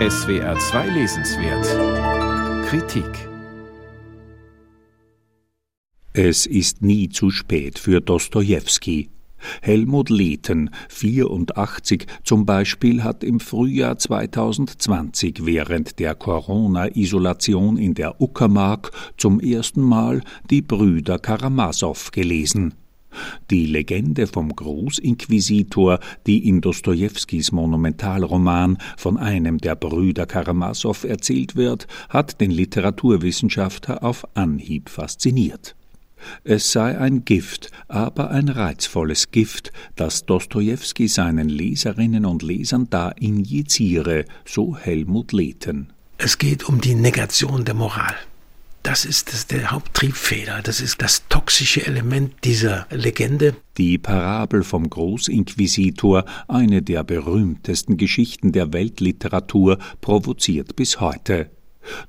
SWR 2 Lesenswert Kritik Es ist nie zu spät für Dostojewski. Helmut Lehten, 84 zum Beispiel, hat im Frühjahr 2020 während der Corona-Isolation in der Uckermark zum ersten Mal die Brüder Karamasow gelesen. Die Legende vom Großinquisitor, die in Dostojewskis Monumentalroman von einem der Brüder Karamasow erzählt wird, hat den Literaturwissenschaftler auf Anhieb fasziniert. Es sei ein Gift, aber ein reizvolles Gift, das Dostojewski seinen Leserinnen und Lesern da injiziere, so Helmut Lehten. Es geht um die Negation der Moral. Das ist das, der Haupttriebfeder, das ist das toxische Element dieser Legende. Die Parabel vom Großinquisitor, eine der berühmtesten Geschichten der Weltliteratur, provoziert bis heute.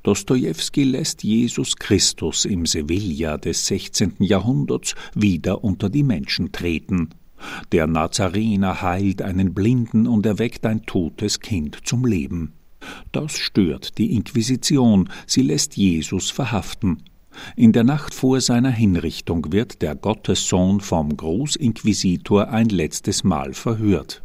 Dostojewski lässt Jesus Christus im Sevilla des 16. Jahrhunderts wieder unter die Menschen treten. Der Nazarener heilt einen Blinden und erweckt ein totes Kind zum Leben. Das stört die Inquisition, sie lässt Jesus verhaften. In der Nacht vor seiner Hinrichtung wird der Gottessohn vom Großinquisitor ein letztes Mal verhört.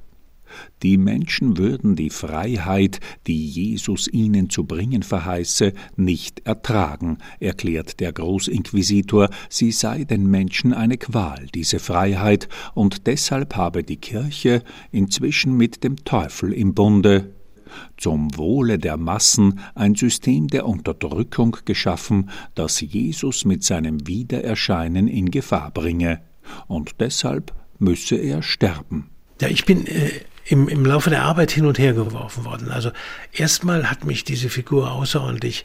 Die Menschen würden die Freiheit, die Jesus ihnen zu bringen verheiße, nicht ertragen, erklärt der Großinquisitor, sie sei den Menschen eine Qual, diese Freiheit, und deshalb habe die Kirche inzwischen mit dem Teufel im Bunde zum Wohle der Massen ein System der Unterdrückung geschaffen, das Jesus mit seinem Wiedererscheinen in Gefahr bringe, und deshalb müsse er sterben. Ja, ich bin äh, im, im Laufe der Arbeit hin und her geworfen worden. Also erstmal hat mich diese Figur außerordentlich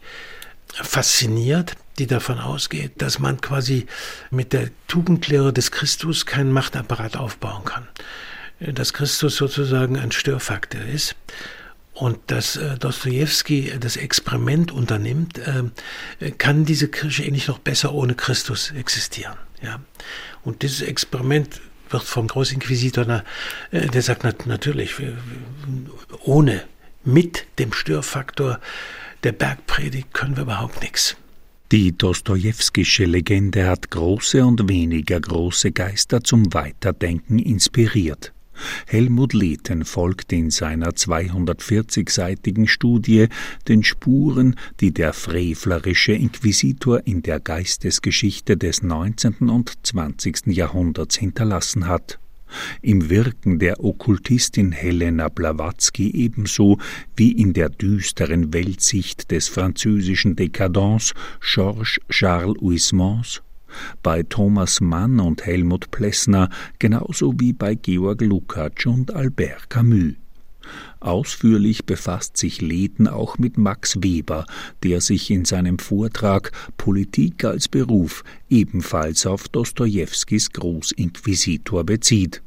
fasziniert, die davon ausgeht, dass man quasi mit der Tugendlehre des Christus keinen Machtapparat aufbauen kann. Dass Christus sozusagen ein Störfaktor ist und dass äh, Dostoevsky das Experiment unternimmt, äh, kann diese Kirche nicht noch besser ohne Christus existieren. Ja? Und dieses Experiment wird vom Großinquisitor, äh, der sagt nat natürlich, ohne, mit dem Störfaktor der Bergpredigt können wir überhaupt nichts. Die dostojewskische Legende hat große und weniger große Geister zum Weiterdenken inspiriert. Helmut Lehten folgt in seiner 240-seitigen Studie den Spuren, die der frevlerische Inquisitor in der Geistesgeschichte des 19. und 20. Jahrhunderts hinterlassen hat. Im Wirken der Okkultistin Helena Blavatsky ebenso wie in der düsteren Weltsicht des französischen Dekadents Georges Charles Huysmans bei Thomas Mann und Helmut Plessner genauso wie bei Georg Lukács und Albert Camus. Ausführlich befasst sich Leden auch mit Max Weber, der sich in seinem Vortrag Politik als Beruf ebenfalls auf Dostojewskis Großinquisitor bezieht.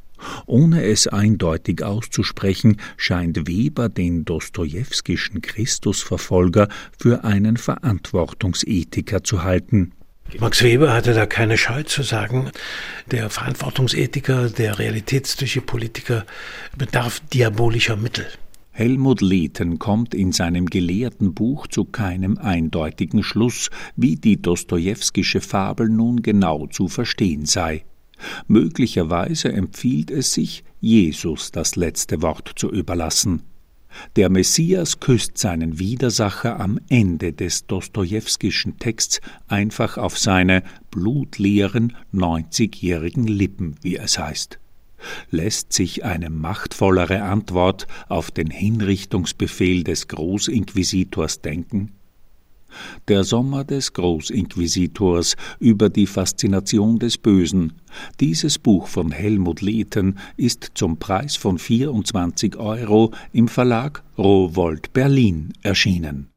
Ohne es eindeutig auszusprechen, scheint Weber den dostojewskischen Christusverfolger für einen Verantwortungsethiker zu halten. Max Weber hatte da keine Scheu zu sagen, der Verantwortungsethiker, der realitätstüche Politiker bedarf diabolischer Mittel. Helmut Lehten kommt in seinem gelehrten Buch zu keinem eindeutigen Schluss, wie die dostojewskische Fabel nun genau zu verstehen sei. Möglicherweise empfiehlt es sich, Jesus das letzte Wort zu überlassen. Der Messias küsst seinen Widersacher am Ende des dostojewskischen Texts einfach auf seine blutleeren neunzigjährigen Lippen, wie es heißt. Lässt sich eine machtvollere Antwort auf den Hinrichtungsbefehl des Großinquisitors denken? Der Sommer des Großinquisitors über die Faszination des Bösen. Dieses Buch von Helmut Lehten ist zum Preis von 24 Euro im Verlag Rowold Berlin erschienen